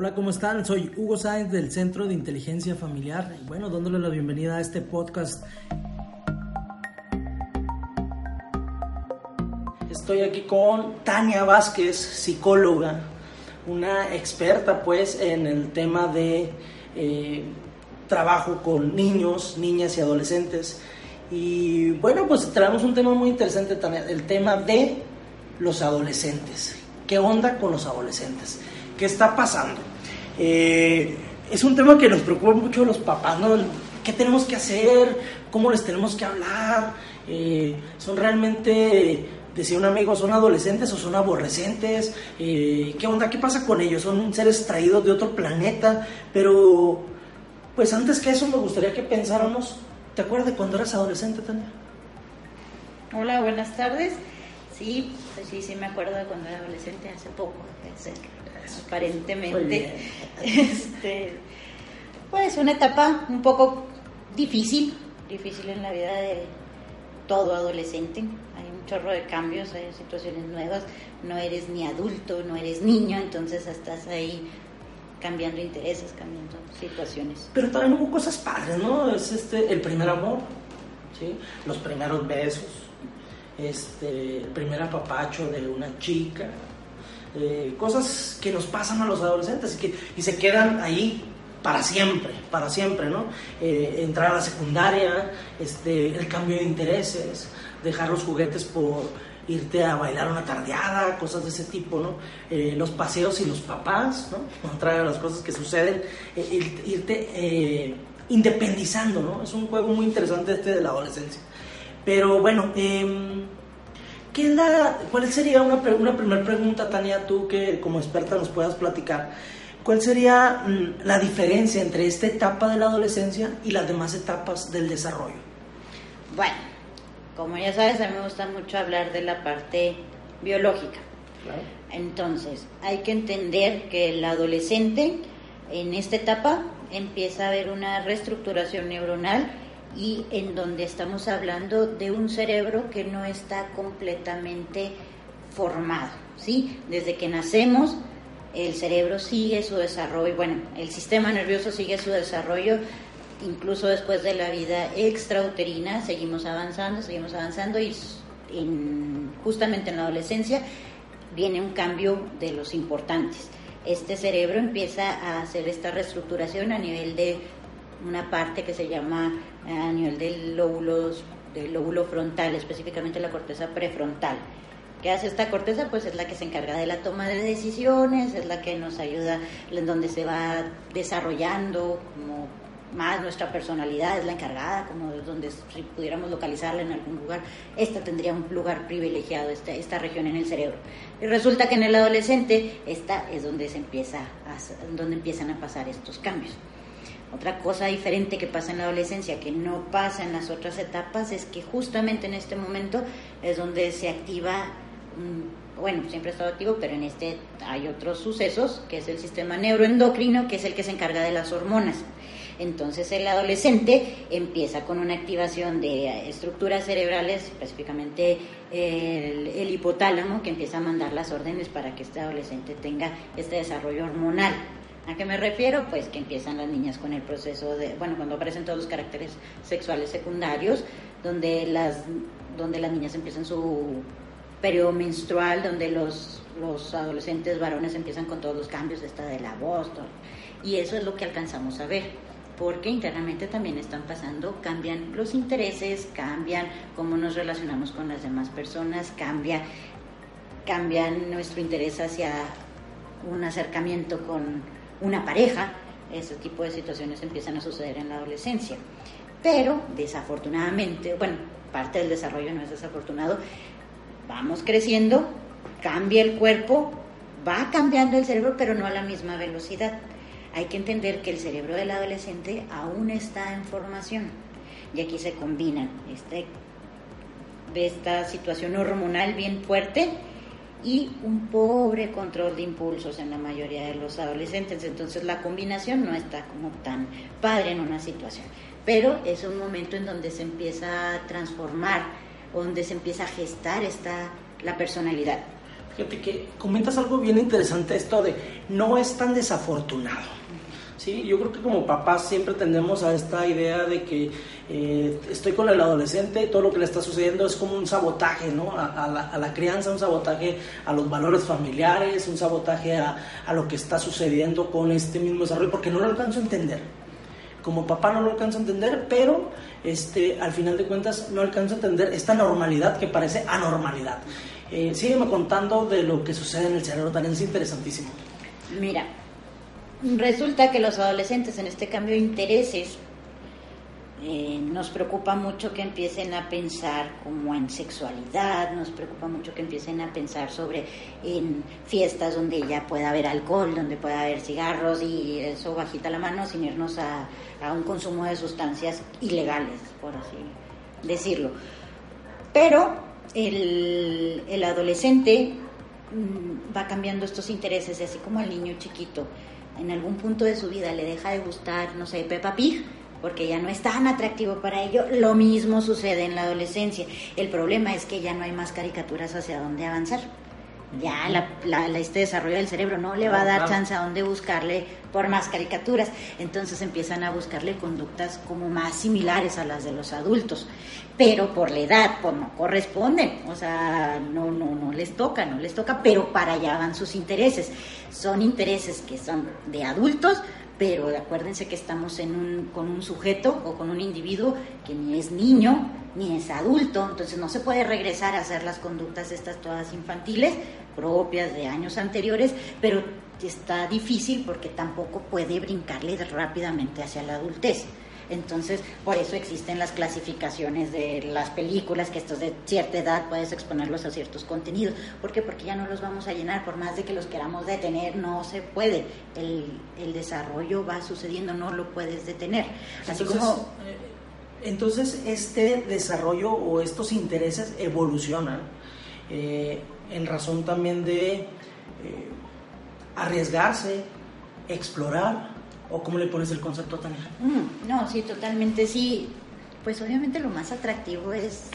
Hola, ¿cómo están? Soy Hugo Sáenz del Centro de Inteligencia Familiar y bueno, dándole la bienvenida a este podcast. Estoy aquí con Tania Vázquez, psicóloga, una experta pues en el tema de eh, trabajo con niños, niñas y adolescentes. Y bueno, pues traemos un tema muy interesante también, el tema de los adolescentes. ¿Qué onda con los adolescentes? ¿Qué está pasando? Eh, es un tema que nos preocupa mucho a los papás, ¿no? ¿Qué tenemos que hacer? ¿Cómo les tenemos que hablar? Eh, ¿Son realmente, decía un amigo, son adolescentes o son aborrecentes? Eh, ¿Qué onda? ¿Qué pasa con ellos? ¿Son seres traídos de otro planeta? Pero, pues antes que eso me gustaría que pensáramos, ¿te acuerdas de cuando eras adolescente, Tania? Hola, buenas tardes. Sí, pues sí, sí me acuerdo de cuando era adolescente hace poco, aparentemente. Este, pues una etapa un poco difícil, difícil en la vida de todo adolescente. Hay un chorro de cambios, hay situaciones nuevas. No eres ni adulto, no eres niño, entonces estás ahí cambiando intereses, cambiando situaciones. Pero también hubo cosas padres, ¿no? Es este, el primer amor, ¿sí? Los primeros besos, este, el primer apapacho de una chica, eh, cosas que nos pasan a los adolescentes y, que, y se quedan ahí para siempre, para siempre, ¿no? Eh, entrar a la secundaria, este, el cambio de intereses, dejar los juguetes por irte a bailar una tardeada, cosas de ese tipo, ¿no? Eh, los paseos y los papás, ¿no? De las cosas que suceden, irte independizando, ¿no? Es un juego muy interesante este de la adolescencia. Pero bueno, ¿qué la, ¿cuál sería una, una primera pregunta, Tania, tú que como experta nos puedas platicar? ¿Cuál sería mm, la diferencia entre esta etapa de la adolescencia y las demás etapas del desarrollo? Bueno, como ya sabes, a mí me gusta mucho hablar de la parte biológica. Entonces, hay que entender que el adolescente en esta etapa empieza a haber una reestructuración neuronal y en donde estamos hablando de un cerebro que no está completamente formado, ¿sí? Desde que nacemos el cerebro sigue su desarrollo, bueno, el sistema nervioso sigue su desarrollo incluso después de la vida extrauterina, seguimos avanzando, seguimos avanzando y justamente en la adolescencia viene un cambio de los importantes. Este cerebro empieza a hacer esta reestructuración a nivel de una parte que se llama eh, a nivel del lóbulo, del lóbulo frontal, específicamente la corteza prefrontal. ¿Qué hace esta corteza? Pues es la que se encarga de la toma de decisiones, es la que nos ayuda, en donde se va desarrollando como más nuestra personalidad, es la encargada, como donde si pudiéramos localizarla en algún lugar, esta tendría un lugar privilegiado, esta, esta región en el cerebro. Y resulta que en el adolescente, esta es donde, se empieza donde empiezan a pasar estos cambios. Otra cosa diferente que pasa en la adolescencia, que no pasa en las otras etapas, es que justamente en este momento es donde se activa, bueno, siempre ha estado activo, pero en este hay otros sucesos, que es el sistema neuroendocrino, que es el que se encarga de las hormonas. Entonces el adolescente empieza con una activación de estructuras cerebrales, específicamente el, el, hipotálamo, que empieza a mandar las órdenes para que este adolescente tenga este desarrollo hormonal. ¿A qué me refiero? Pues que empiezan las niñas con el proceso de, bueno, cuando aparecen todos los caracteres sexuales secundarios, donde las, donde las niñas empiezan su periodo menstrual, donde los, los adolescentes varones empiezan con todos los cambios, esta de la voz, y eso es lo que alcanzamos a ver porque internamente también están pasando, cambian los intereses, cambian cómo nos relacionamos con las demás personas, cambia, cambian nuestro interés hacia un acercamiento con, una pareja, ese tipo de situaciones empiezan a suceder en la adolescencia. Pero desafortunadamente, bueno, parte del desarrollo no es desafortunado, vamos creciendo, cambia el cuerpo, va cambiando el cerebro, pero no a la misma velocidad. Hay que entender que el cerebro del adolescente aún está en formación y aquí se combinan este, esta situación hormonal bien fuerte y un pobre control de impulsos en la mayoría de los adolescentes. Entonces la combinación no está como tan padre en una situación, pero es un momento en donde se empieza a transformar, donde se empieza a gestar esta, la personalidad. Fíjate que comentas algo bien interesante esto de no es tan desafortunado. Sí, yo creo que como papás siempre tendemos a esta idea de que eh, estoy con el adolescente todo lo que le está sucediendo es como un sabotaje, ¿no? A, la, crianza, un sabotaje a los valores familiares, un sabotaje a, a, lo que está sucediendo con este mismo desarrollo, porque no lo alcanzo a entender. Como papá no lo alcanzo a entender, pero este, al final de cuentas no alcanzo a entender esta normalidad que parece anormalidad. Eh, sígueme contando de lo que sucede en el cerebro, también es interesantísimo. Mira, Resulta que los adolescentes en este cambio de intereses eh, nos preocupa mucho que empiecen a pensar como en sexualidad, nos preocupa mucho que empiecen a pensar sobre en fiestas donde ya pueda haber alcohol, donde pueda haber cigarros y eso bajita la mano sin irnos a, a un consumo de sustancias ilegales, por así decirlo. Pero el, el adolescente mm, va cambiando estos intereses, así como el niño chiquito en algún punto de su vida le deja de gustar, no sé, Peppa Pig, porque ya no es tan atractivo para ello, lo mismo sucede en la adolescencia. El problema es que ya no hay más caricaturas hacia dónde avanzar ya la, este desarrollo del cerebro no le va a dar chance a dónde buscarle por más caricaturas. Entonces empiezan a buscarle conductas como más similares a las de los adultos. Pero por la edad, pues no corresponden. O sea, no, no, no les toca, no les toca, pero para allá van sus intereses. Son intereses que son de adultos, pero acuérdense que estamos en un, con un sujeto o con un individuo que ni es niño ni es adulto, entonces no se puede regresar a hacer las conductas estas todas infantiles propias de años anteriores, pero está difícil porque tampoco puede brincarle rápidamente hacia la adultez. Entonces, por eso existen las clasificaciones de las películas, que estos de cierta edad puedes exponerlos a ciertos contenidos. ¿Por qué? Porque ya no los vamos a llenar, por más de que los queramos detener, no se puede. El, el desarrollo va sucediendo, no lo puedes detener. Así entonces, como... Eh, entonces, este desarrollo o estos intereses evolucionan eh, en razón también de eh, arriesgarse, explorar, ¿O cómo le pones el concepto, Tania? Mm, no, sí, totalmente sí. Pues obviamente lo más atractivo es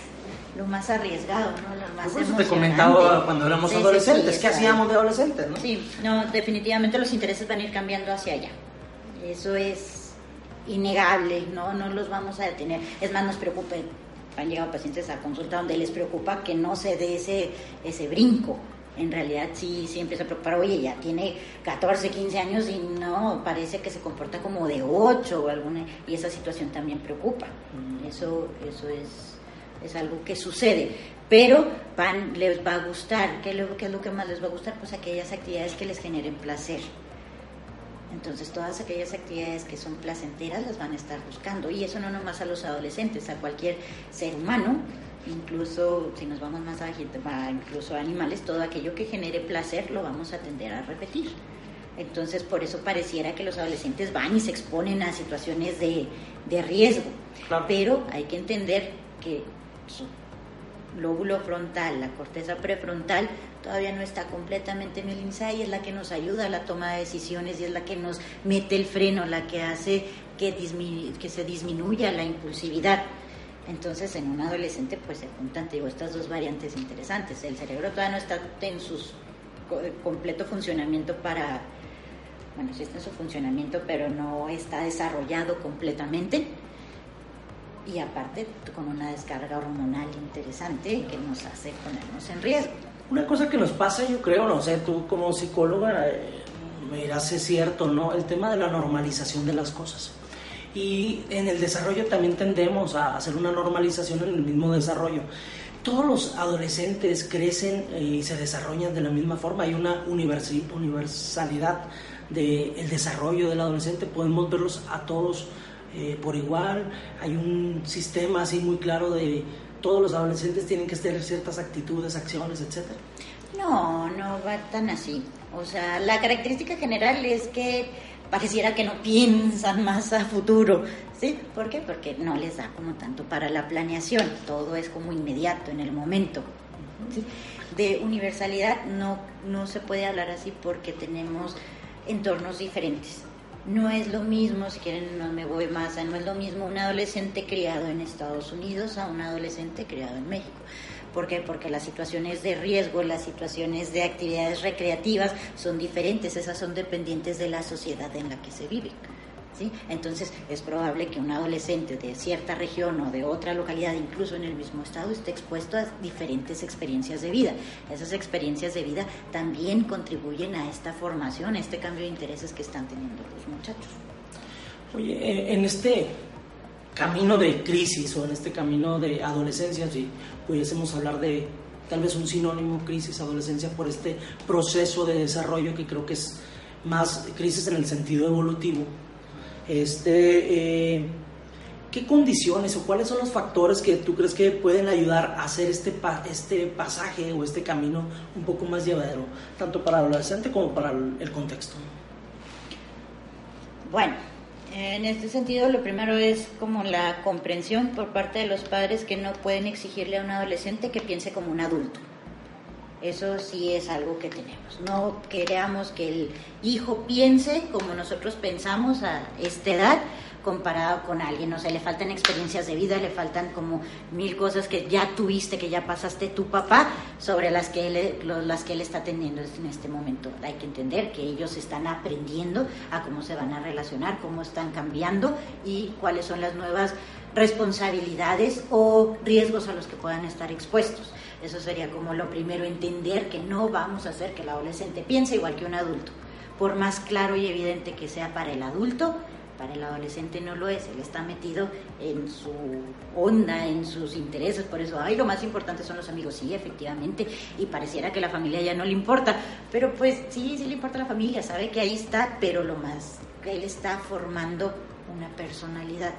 lo más arriesgado, ¿no? Lo más Por eso te comentaba cuando éramos adolescentes, ¿qué hacíamos de adolescentes, no? Sí, no, definitivamente los intereses van a ir cambiando hacia allá. Eso es innegable, ¿no? No los vamos a detener. Es más, nos preocupa, han llegado pacientes a consulta donde les preocupa que no se dé ese, ese brinco, en realidad sí, sí empieza a preocupar, oye, ya tiene 14, 15 años y no, parece que se comporta como de 8 o alguna, y esa situación también preocupa. Eso, eso es, es algo que sucede. Pero van, les va a gustar, ¿qué, ¿qué es lo que más les va a gustar? Pues aquellas actividades que les generen placer. Entonces todas aquellas actividades que son placenteras las van a estar buscando. Y eso no nomás a los adolescentes, a cualquier ser humano incluso si nos vamos más a, incluso a animales, todo aquello que genere placer lo vamos a tender a repetir. Entonces, por eso pareciera que los adolescentes van y se exponen a situaciones de, de riesgo. Pero hay que entender que su lóbulo frontal, la corteza prefrontal, todavía no está completamente mielinizada y es la que nos ayuda a la toma de decisiones y es la que nos mete el freno, la que hace que, que se disminuya la impulsividad. Entonces, en un adolescente, pues se juntan, digo, estas dos variantes interesantes. El cerebro todavía no está en su completo funcionamiento para, bueno, sí está en su funcionamiento, pero no está desarrollado completamente. Y aparte, con una descarga hormonal interesante que nos hace ponernos en riesgo. Una cosa que nos pasa, yo creo, no sé, tú como psicóloga eh, me dirás es cierto, ¿no? El tema de la normalización de las cosas y en el desarrollo también tendemos a hacer una normalización en el mismo desarrollo. Todos los adolescentes crecen eh, y se desarrollan de la misma forma, hay una universalidad del desarrollo del adolescente, podemos verlos a todos eh, por igual, hay un sistema así muy claro de, todos los adolescentes tienen que tener ciertas actitudes, acciones, etcétera. No, no va tan así. O sea, la característica general es que pareciera que no piensan más a futuro, ¿sí? ¿Por qué? Porque no les da como tanto para la planeación, todo es como inmediato, en el momento. De universalidad no, no se puede hablar así porque tenemos entornos diferentes. No es lo mismo, si quieren no me voy más, no es lo mismo un adolescente criado en Estados Unidos a un adolescente criado en México. ¿Por qué? Porque las situaciones de riesgo, las situaciones de actividades recreativas son diferentes, esas son dependientes de la sociedad en la que se vive. ¿sí? Entonces es probable que un adolescente de cierta región o de otra localidad, incluso en el mismo estado, esté expuesto a diferentes experiencias de vida. Esas experiencias de vida también contribuyen a esta formación, a este cambio de intereses que están teniendo los muchachos. Oye, en este camino de crisis o en este camino de adolescencia, si pudiésemos hablar de tal vez un sinónimo crisis, adolescencia, por este proceso de desarrollo que creo que es más crisis en el sentido evolutivo. Este, eh, ¿Qué condiciones o cuáles son los factores que tú crees que pueden ayudar a hacer este, este pasaje o este camino un poco más llevadero, tanto para el adolescente como para el contexto? Bueno, en este sentido, lo primero es como la comprensión por parte de los padres que no pueden exigirle a un adolescente que piense como un adulto. Eso sí es algo que tenemos. No queremos que el hijo piense como nosotros pensamos a esta edad, comparado con alguien, o sea, le faltan experiencias de vida, le faltan como mil cosas que ya tuviste, que ya pasaste tu papá, sobre las que él, las que él está teniendo en este momento. Hay que entender que ellos están aprendiendo a cómo se van a relacionar, cómo están cambiando y cuáles son las nuevas responsabilidades o riesgos a los que puedan estar expuestos. Eso sería como lo primero, entender que no vamos a hacer que el adolescente piense igual que un adulto. Por más claro y evidente que sea para el adulto, para el adolescente no lo es, él está metido en su onda, en sus intereses, por eso, ay, lo más importante son los amigos, sí, efectivamente, y pareciera que la familia ya no le importa, pero pues sí, sí le importa la familia, sabe que ahí está, pero lo más, que él está formando una personalidad.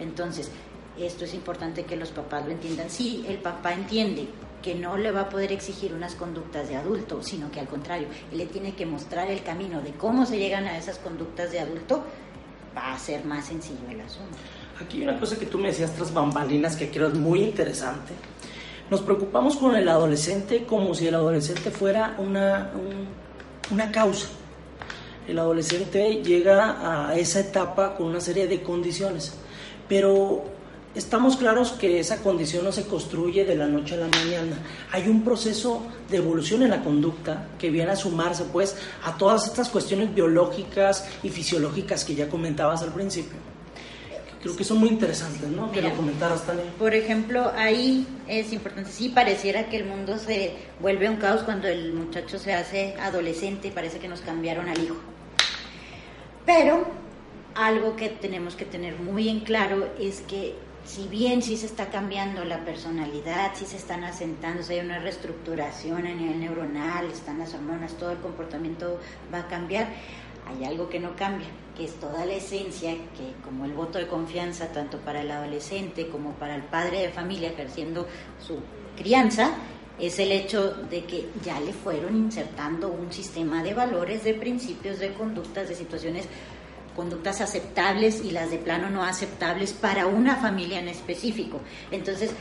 Entonces, esto es importante que los papás lo entiendan. Sí, el papá entiende que no le va a poder exigir unas conductas de adulto, sino que al contrario, él le tiene que mostrar el camino de cómo se llegan a esas conductas de adulto va a ser más sencillo el asunto. Aquí hay una cosa que tú me decías tras bambalinas que creo es muy interesante. Nos preocupamos con el adolescente como si el adolescente fuera una, una causa. El adolescente llega a esa etapa con una serie de condiciones, pero estamos claros que esa condición no se construye de la noche a la mañana. Hay un proceso de evolución en la conducta que viene a sumarse pues a todas estas cuestiones biológicas y fisiológicas que ya comentabas al principio. Creo que son muy interesantes, ¿no? que lo comentaras también. Por ejemplo, ahí es importante, sí pareciera que el mundo se vuelve un caos cuando el muchacho se hace adolescente y parece que nos cambiaron al hijo. Pero algo que tenemos que tener muy en claro es que si bien sí se está cambiando la personalidad, sí se están asentando, hay una reestructuración a nivel neuronal, están las hormonas, todo el comportamiento va a cambiar, hay algo que no cambia, que es toda la esencia, que como el voto de confianza tanto para el adolescente como para el padre de familia ejerciendo su crianza, es el hecho de que ya le fueron insertando un sistema de valores, de principios, de conductas, de situaciones conductas aceptables y las de plano no aceptables para una familia en específico. Entonces,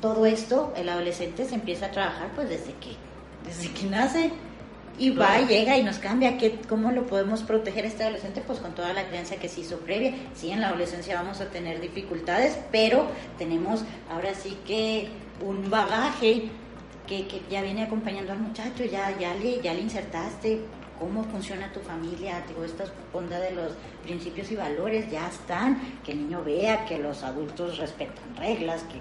todo esto, el adolescente se empieza a trabajar pues desde que, desde que nace y va llega y nos cambia. ¿Qué, ¿Cómo lo podemos proteger a este adolescente? Pues con toda la creencia que se hizo previa. Sí, en la adolescencia vamos a tener dificultades, pero tenemos ahora sí que un bagaje que, que ya viene acompañando al muchacho, ya, ya, le, ya le insertaste cómo funciona tu familia, digo, esta onda de los principios y valores ya están, que el niño vea que los adultos respetan reglas, que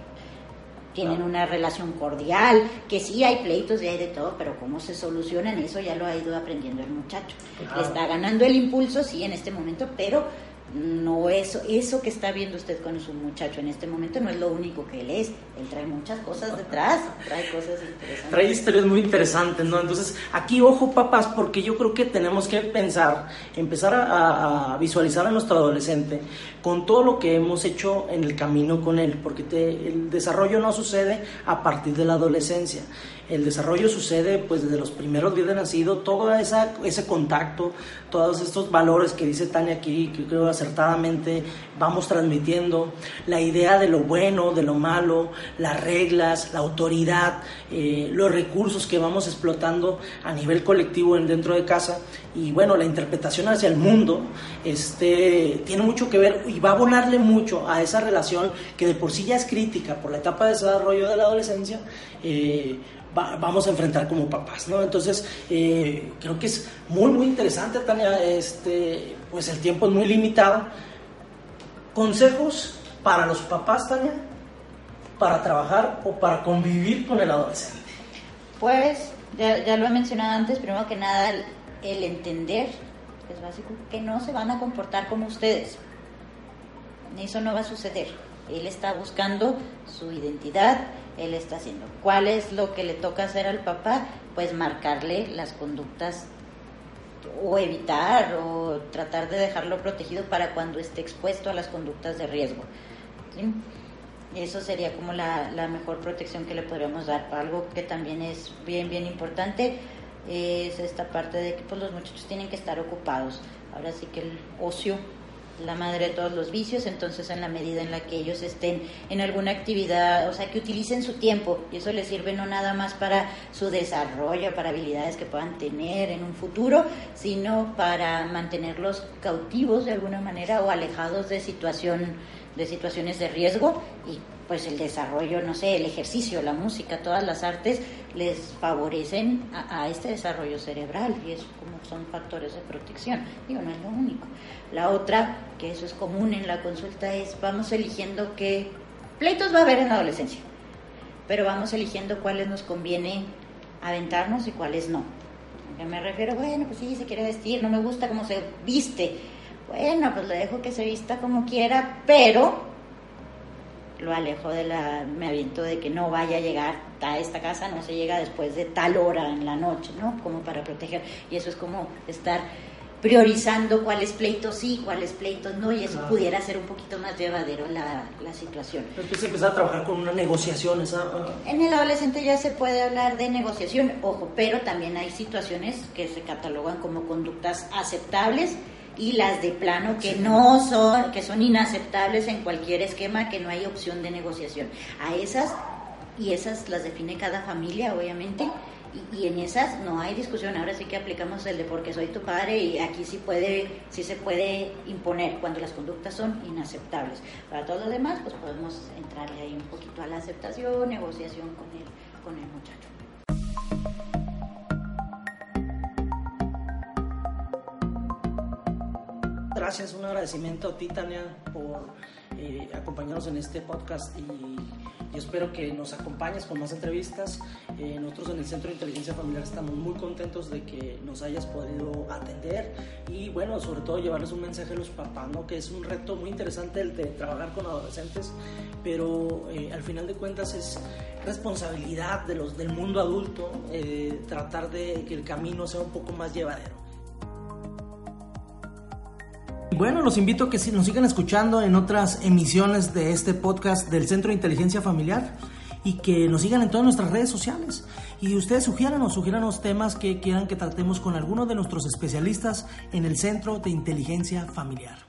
tienen una relación cordial, que sí hay pleitos y hay de todo, pero cómo se solucionan eso ya lo ha ido aprendiendo el muchacho. Le está ganando el impulso, sí, en este momento, pero no eso, eso que está viendo usted con su muchacho en este momento no es lo único que él es, él trae muchas cosas detrás, trae cosas interesantes. Trae historias muy interesantes, ¿no? Entonces, aquí ojo papás, porque yo creo que tenemos que pensar, empezar a, visualizar a nuestro adolescente con todo lo que hemos hecho en el camino con él, porque el desarrollo no sucede a partir de la adolescencia el desarrollo sucede pues desde los primeros días de nacido, todo esa, ese contacto, todos estos valores que dice Tania aquí, que creo acertadamente vamos transmitiendo, la idea de lo bueno, de lo malo, las reglas, la autoridad, eh, los recursos que vamos explotando a nivel colectivo dentro de casa y bueno, la interpretación hacia el mundo este, tiene mucho que ver y va a abonarle mucho a esa relación que de por sí ya es crítica por la etapa de desarrollo de la adolescencia. Eh, vamos a enfrentar como papás, ¿no? Entonces, eh, creo que es muy, muy interesante, Tania, este, pues el tiempo es muy limitado. Consejos para los papás, Tania, para trabajar o para convivir con el adolescente. Pues, ya, ya lo he mencionado antes, primero que nada, el, el entender, es básico, que no se van a comportar como ustedes. Eso no va a suceder. Él está buscando su identidad, él está haciendo. ¿Cuál es lo que le toca hacer al papá? Pues marcarle las conductas o evitar o tratar de dejarlo protegido para cuando esté expuesto a las conductas de riesgo. Eso sería como la, la, mejor protección que le podríamos dar. Algo que también es bien, bien importante es esta parte de que pues, los muchachos tienen que estar ocupados. Ahora sí que el ocio la madre de todos los vicios, entonces en la medida en la que ellos estén en alguna actividad, o sea, que utilicen su tiempo y eso les sirve no nada más para su desarrollo, para habilidades que puedan tener en un futuro, sino para mantenerlos cautivos de alguna manera o alejados de situación de situaciones de riesgo y pues el desarrollo, no sé, el ejercicio, la música, todas las artes les favorecen a, este desarrollo cerebral y es como son factores de protección. Digo, no es lo único. La otra, que eso es común en la consulta, es vamos eligiendo qué pleitos va a haber en la adolescencia, pero vamos eligiendo cuáles nos conviene aventarnos y cuáles no. ¿A me refiero? Bueno, pues sí, se quiere vestir, no me gusta cómo se viste. Bueno, pues le dejo que se vista como quiera, pero lo alejo de la, me aviento de que no vaya a llegar a esta casa, no se llega después de tal hora en la noche, ¿no? Como para proteger. Y eso es como estar priorizando cuáles pleitos sí, cuáles pleitos no, y eso pudiera ser un poquito más llevadero la, la situación. Entonces empezar a trabajar con una negociación. Esa... Ah. En el adolescente ya se puede hablar de negociación, ojo, pero también hay situaciones que se catalogan como conductas aceptables y las de plano que no son, que son inaceptables en cualquier esquema, que no hay opción de negociación. A esas, y esas las define cada familia, obviamente, y, en esas no hay discusión. Ahora sí que aplicamos el de porque soy tu padre y aquí sí puede, sí se puede imponer cuando las conductas son inaceptables. Para todo lo demás, pues podemos entrarle ahí un poquito a la aceptación, negociación con el, con el muchacho. Gracias, un agradecimiento a ti, Tania, por eh, acompañarnos en este podcast y yo espero que nos acompañes con más entrevistas. Eh, nosotros en el Centro de Inteligencia Familiar estamos muy contentos de que nos hayas podido atender y bueno, sobre todo llevarles un mensaje a los papás, ¿no? que es un reto muy interesante el de trabajar con adolescentes, pero eh, al final de cuentas es responsabilidad de los, del mundo adulto tratar de que el camino sea un poco más llevadero. Bueno, los invito a que nos sigan escuchando en otras emisiones de este podcast del Centro de Inteligencia Familiar y que nos sigan en todas nuestras redes sociales. Y ustedes sugiéranos, sugiéranos temas que quieran que tratemos con alguno de nuestros especialistas en el Centro de Inteligencia Familiar.